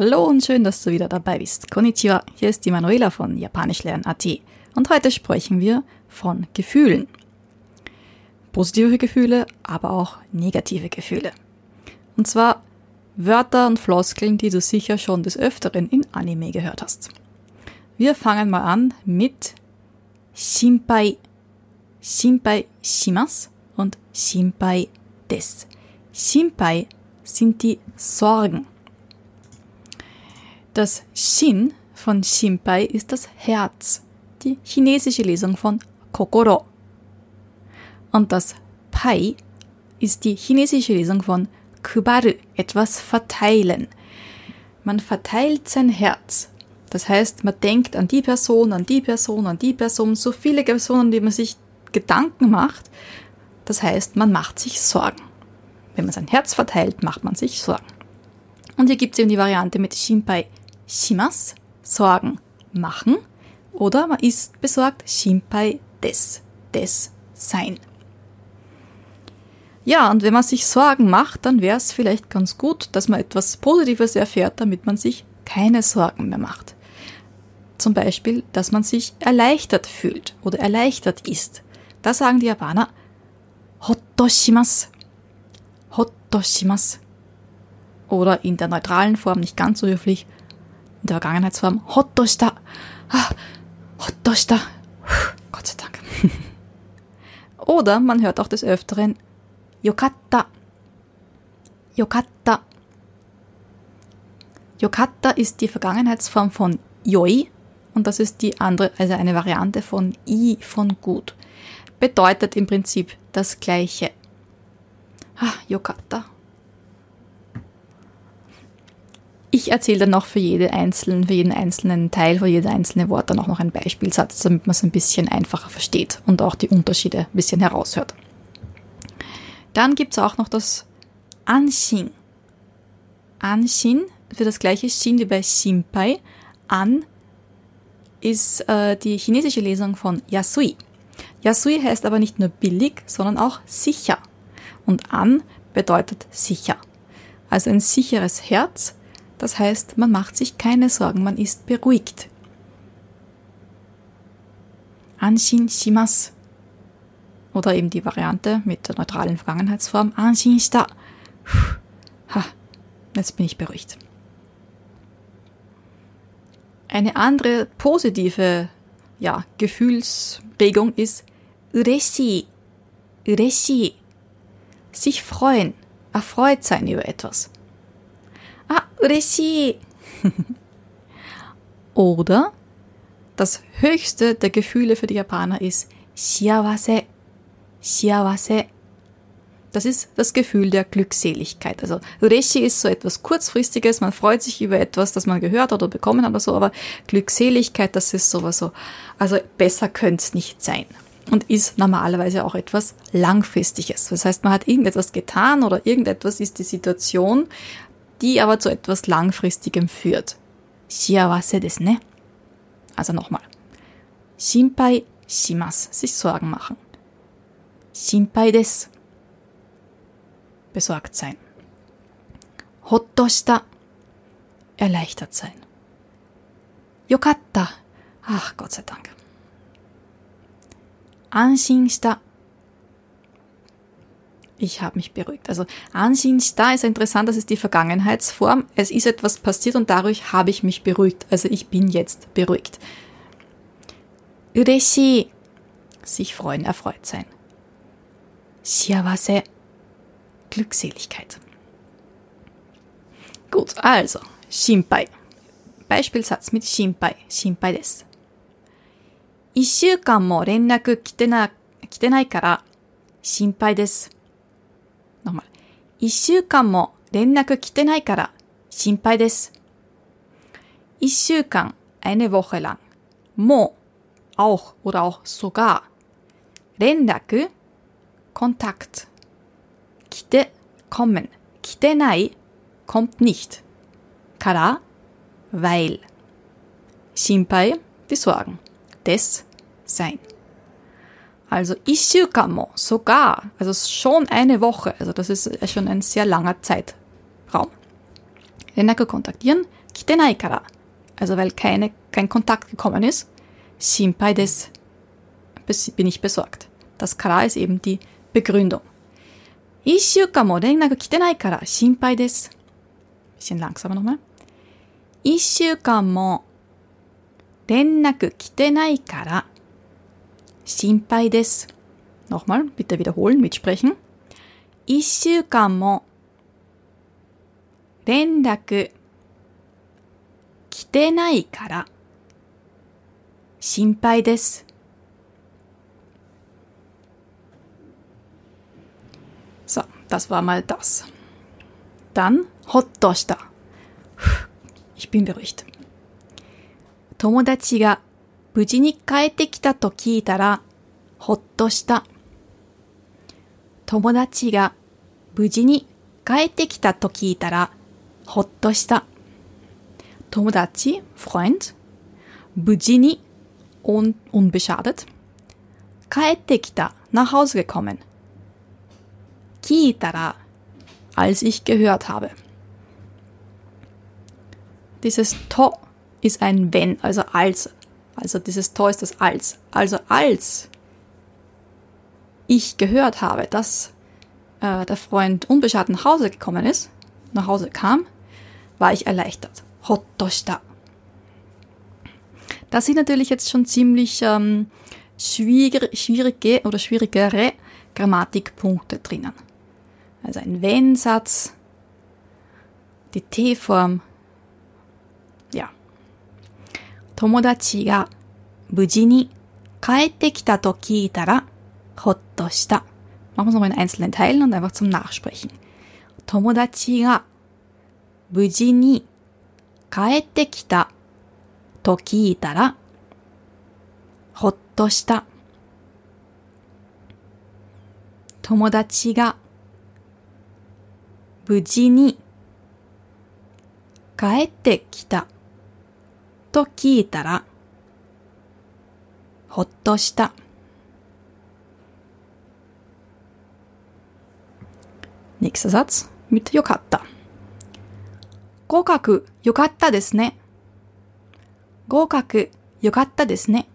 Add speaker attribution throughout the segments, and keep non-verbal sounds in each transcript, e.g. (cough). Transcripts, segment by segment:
Speaker 1: Hallo und schön, dass du wieder dabei bist. Konnichiwa, hier ist die Manuela von Japanischlernen.at und heute sprechen wir von Gefühlen. Positive Gefühle, aber auch negative Gefühle. Und zwar Wörter und Floskeln, die du sicher schon des Öfteren in Anime gehört hast. Wir fangen mal an mit Shinpai. Shinpai shimas und Shinpai des. Shinpai sind die Sorgen. Das Shin von Shinpai ist das Herz, die chinesische Lesung von Kokoro. Und das Pai ist die chinesische Lesung von Kubaru, etwas verteilen. Man verteilt sein Herz. Das heißt, man denkt an die Person, an die Person, an die Person, so viele Personen, die man sich Gedanken macht. Das heißt, man macht sich Sorgen. Wenn man sein Herz verteilt, macht man sich Sorgen. Und hier gibt es eben die Variante mit Shinpai shimas, Sorgen machen, oder man ist besorgt, Shinpai des, des sein. Ja, und wenn man sich Sorgen macht, dann wäre es vielleicht ganz gut, dass man etwas Positives erfährt, damit man sich keine Sorgen mehr macht. Zum Beispiel, dass man sich erleichtert fühlt oder erleichtert ist. Da sagen die Japaner Hotto shimasu. Hotto shimasu. Oder in der neutralen Form, nicht ganz so höflich, in der Vergangenheitsform Hotto shita. Ah, Hotto shita. Gott sei Dank. Oder man hört auch des Öfteren Yokatta. Yokatta. Yokatta ist die Vergangenheitsform von Yoi und das ist die andere, also eine Variante von I von gut. Bedeutet im Prinzip das gleiche. Ah, Yokatta. Ich erzähle dann noch für, jede einzelnen, für jeden einzelnen Teil, für jedes einzelne Wort dann auch noch einen Beispielsatz, damit man es ein bisschen einfacher versteht und auch die Unterschiede ein bisschen heraushört. Dann gibt es auch noch das Anshin. Anshin für das gleiche Shin wie bei Shinpai. An ist äh, die chinesische Lesung von Yasui. Yasui heißt aber nicht nur billig, sondern auch sicher. Und an bedeutet sicher. Also ein sicheres Herz, das heißt, man macht sich keine Sorgen, man ist beruhigt. Anshin shimasu. Oder eben die Variante mit der neutralen Vergangenheitsform Anshin shita. Ha, jetzt bin ich beruhigt. Eine andere positive ja, Gefühlsregung ist ureshi. Ureshi. Sich freuen, erfreut sein über etwas. Ah, ureshi. (laughs) Oder das höchste der Gefühle für die Japaner ist shiawase. Shiawase. Das ist das Gefühl der Glückseligkeit. Also Ureshi ist so etwas kurzfristiges, man freut sich über etwas, das man gehört oder bekommen hat oder so, aber Glückseligkeit, das ist sowas so. Also besser könnte es nicht sein. Und ist normalerweise auch etwas Langfristiges. Das heißt, man hat irgendetwas getan oder irgendetwas ist die Situation, die aber zu etwas Langfristigem führt. Shiawase ne? Also nochmal. Shinpai. Sich Sorgen machen. Shinpai besorgt sein. Hottoshita, erleichtert sein. Yokatta, ach Gott sei Dank. Anshin shita, ich habe mich beruhigt. Also Anshin shita ist interessant, das ist die Vergangenheitsform. Es ist etwas passiert und dadurch habe ich mich beruhigt. Also ich bin jetzt beruhigt. Ureshi, sich freuen, erfreut sein. Shiawase, Glückseligkeit. Gut, also, Shinpai. Beispielsatz mit Shinpai. Shinpai です。一週間も連絡来てな、来てないから心配です。 一週間も連絡来てないから心配です。一週間 eine Woche lang. Mo, auch oder auch sogar. 連絡 Kontakt kite kommen. Kite nai kommt nicht. Kara, weil. Shinpai, die Sorgen. Des, sein. Also Isukamo, sogar, also schon eine Woche, also das ist schon ein sehr langer Zeitraum. Renako kontaktieren, kitenai kara, also weil keine, kein Kontakt gekommen ist. Shinpai des, bin ich besorgt. Das kara ist eben die Begründung. Isukamo, renako kitenai kara, shinpai des. Bisschen langsamer nochmal. Isukamo, renako kitenai kara, 心配です。Nochmal, bitte wiederholen, mitsprechen. 一週間も連絡来てないから心配です。So, das war mal das. Dann Hottoshita. Ich bin beruhigt. 友達が 無事に帰ってきたと聞いたら、ほっとした。友達が無事に帰ってきたと聞いたら、ほっとした。友達 Freund 無事に un unbeschadet 帰ってきた nach Hause gekommen 聞いたら als ich gehört habe dieses to ist ein wenn, also als. also dieses to ist das als. Also als ich gehört habe, dass äh, der Freund unbeschadet nach Hause gekommen ist, nach Hause kam, war ich erleichtert. Hottoshita. Da sind natürlich jetzt schon ziemlich ähm, schwierige, schwierige oder schwierigere Grammatikpunkte drinnen. Also ein Wenn-Satz, die T-Form, 友達が無事に帰ってきたと聞いたら、ほっとした。まずは一つの teilen und einfach zum nachsprechen。友達が無事に帰ってきたと聞いたら、ほっとした。友達が無事に帰ってきた。と聞いたらほっとした。Nächster Satz mit よかった。合格、よかったですね。合格、よかったですね。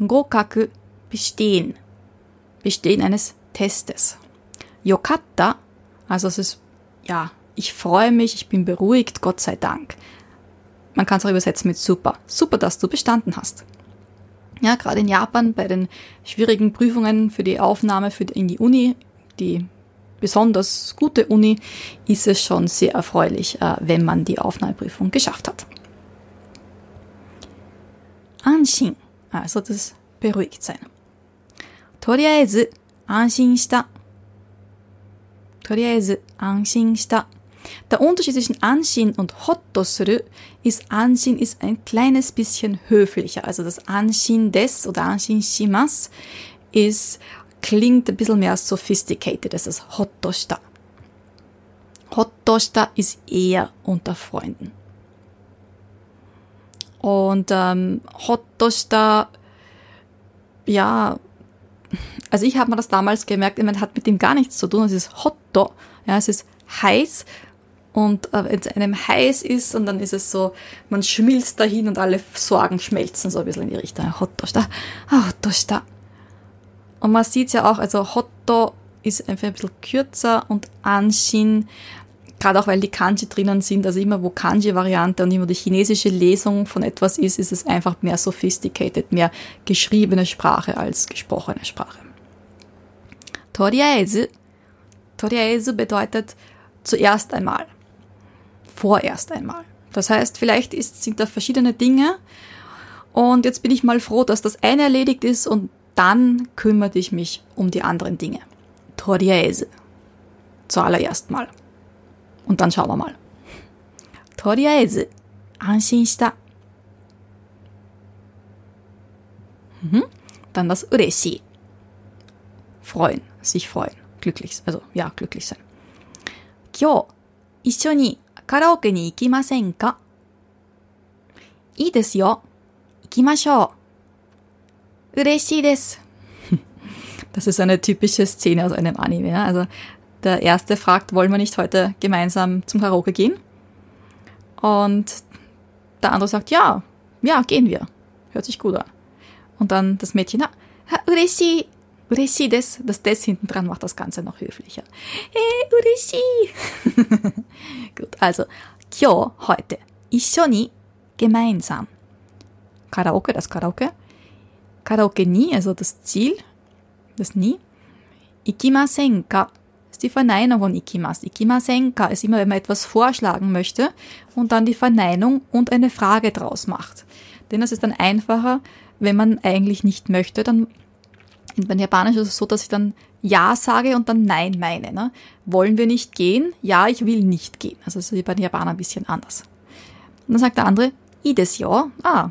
Speaker 1: 合格、bestehen. Bestehen eines Testes. よかった also es ist, ja, ich freue mich, ich bin beruhigt, Gott sei Dank. Man kann es auch übersetzen mit super. Super, dass du bestanden hast. Ja, gerade in Japan bei den schwierigen Prüfungen für die Aufnahme für die, in die Uni, die besonders gute Uni, ist es schon sehr erfreulich, äh, wenn man die Aufnahmeprüfung geschafft hat. Anshin, also das beruhigt sein. Toriaezu, anshin shita. Toriaezu, anshin shita. Der Unterschied zwischen Anshin und Hottosuru ist, Anshin ist ein kleines bisschen höflicher. Also das Anshin des oder Anshin shimas ist, klingt ein bisschen mehr sophisticated. Das ist Hottoshita. Hottoshita ist eher unter Freunden. Und ähm, Hottoshita, ja, also ich habe mir das damals gemerkt, man hat mit dem gar nichts zu tun. Es ist Hotto, ja, es ist heiß und äh, wenn es einem heiß ist und dann ist es so, man schmilzt dahin und alle Sorgen schmelzen so ein bisschen in die Richtung. Hotto da, ah, da. Und man sieht ja auch, also Hotto ist einfach ein bisschen kürzer und Anshin, gerade auch weil die Kanji drinnen sind, also immer wo Kanji-Variante und immer die chinesische Lesung von etwas ist, ist es einfach mehr sophisticated, mehr geschriebene Sprache als gesprochene Sprache. Toriaezu. Toriaezu bedeutet zuerst einmal vorerst einmal. Das heißt, vielleicht ist, sind da verschiedene Dinge und jetzt bin ich mal froh, dass das eine erledigt ist und dann kümmere ich mich um die anderen Dinge. Toriese. Zuallererst mal. Und dann schauen wir mal. Toriese. Anshinshita. Mhm. Dann das ureshi. Freuen. Sich freuen. Glücklich. Also, ja, glücklich sein. Kyo. Isshoni. カラオケに行きませんかいいですよ。行きましょう。嬉しいです。Das (laughs) ist eine typische Szene aus einem Anime. Ja? Also der erste fragt, wollen wir nicht heute gemeinsam zum Karaoke gehen? Und der andere sagt, ja, ja, gehen wir. Hört sich gut an. Und dann das Mädchen, ah, ureshi, ureshi des, das des hinten dran macht das Ganze noch höflicher. Hey, ureshi. (laughs) gut, also, kyo, heute, ishoni, gemeinsam. Karaoke, das Karaoke. Karaoke nie, also das Ziel, das nie. Ikimasen ka ist die Verneinung von Ikimas. Ikimasen ka ist immer, wenn man etwas vorschlagen möchte und dann die Verneinung und eine Frage draus macht. Denn das ist dann einfacher, wenn man eigentlich nicht möchte, dann in Japanisch ist es so, dass ich dann Ja sage und dann Nein meine. Ne? Wollen wir nicht gehen? Ja, ich will nicht gehen. Also das ist bei den Japanern ein bisschen anders. Und dann sagt der andere, I des ja. Ah,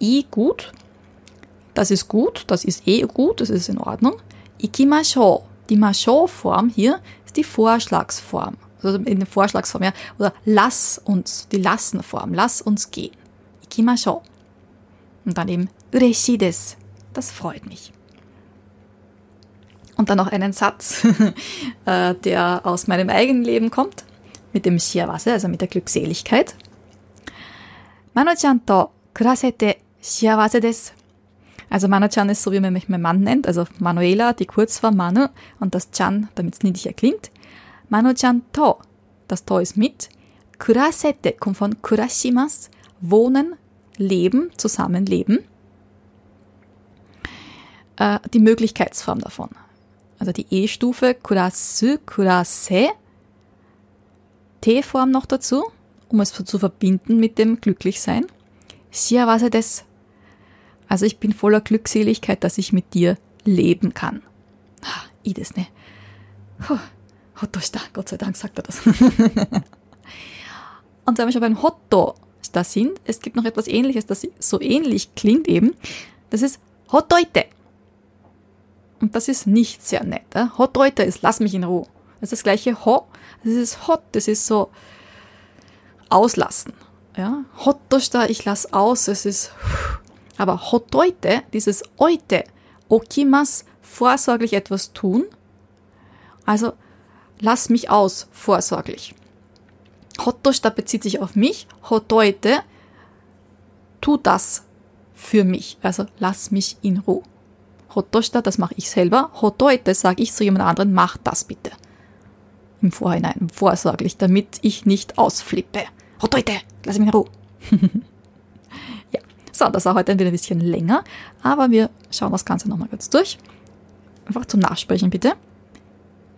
Speaker 1: I gut. Das ist gut, das ist eh gut, das ist in Ordnung. Ikimashou. Die Mashou-Form hier ist die Vorschlagsform. Also in der Vorschlagsform, ja. Oder lass uns, die Lassenform. Lass uns gehen. Ikimashou. Und dann eben ureshi des. Das freut mich. Und dann noch einen Satz, (laughs) äh, der aus meinem eigenen Leben kommt, mit dem Shiawase, also mit der Glückseligkeit. Mano-chan to kurasete shiawase desu. Also Mano-chan ist so, wie man mich mein Mann nennt, also Manuela, die Kurzform Manu und das Chan, damit es niedlicher klingt. Mano-chan to, das To ist mit. Kurasete kommt von kurashimas, wohnen, leben, zusammenleben. Äh, die Möglichkeitsform davon. Also die E-Stufe kurasu, kurase, T-Form noch dazu, um es zu verbinden mit dem Glücklichsein. Siawase des. Also ich bin voller Glückseligkeit, dass ich mit dir leben kann. Ah, i des ne. Hotto Gott sei Dank sagt er das. (laughs) Und wenn wir schon beim Hotto da sind, es gibt noch etwas ähnliches, das so ähnlich klingt eben. Das ist Hottoite. Und das ist nicht sehr nett. Äh? Hottoite ist lass mich in Ruhe. Das ist das gleiche Ho, das ist Hot, das ist so auslassen. Ja, Hottosta, ich lass aus, es ist aber Hottoite, dieses Oite, Okimas, vorsorglich etwas tun. Also lass mich aus, vorsorglich. Hottosta bezieht sich auf mich. Hotoite, tu das für mich. Also lass mich in Ruhe. Hottosta, das mache ich selber. Hotoite sage ich zu jemand anderen, mach das bitte. Im Vorhinein, vorsorglich, damit ich nicht ausflippe. Hotoite, lass mich in Ruhe. (laughs) ja, so, das war heute ein bisschen länger, aber wir schauen das Ganze nochmal kurz durch. Einfach zum Nachsprechen bitte.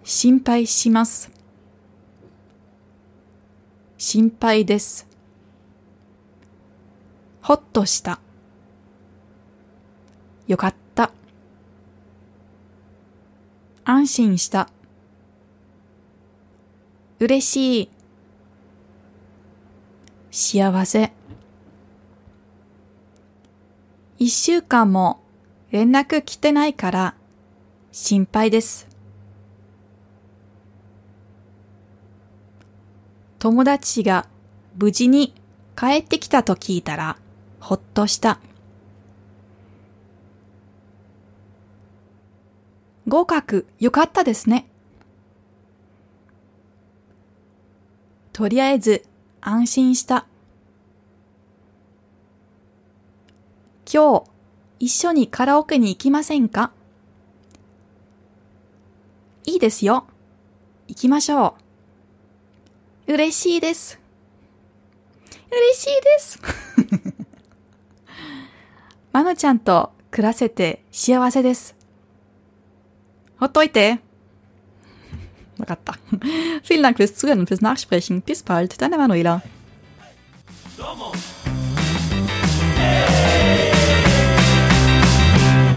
Speaker 1: Shinpai shimasu. 心配です。ほっとした。よかった。 安心した。嬉しい。幸せ。一週間も連絡来てないから心配です。友達が無事に帰ってきたと聞いたら、ほっとした。合格、よかったですね。とりあえず、安心した。今日、一緒にカラオケに行きませんか？いいですよ。行きましょう。嬉しいです。嬉しいです。(laughs) まのちゃんと暮らせて幸せです。ほっといて。わかった。Vielen Dank fürs Zuhören und fürs Nachsprechen. Bis bald, deine Manuela.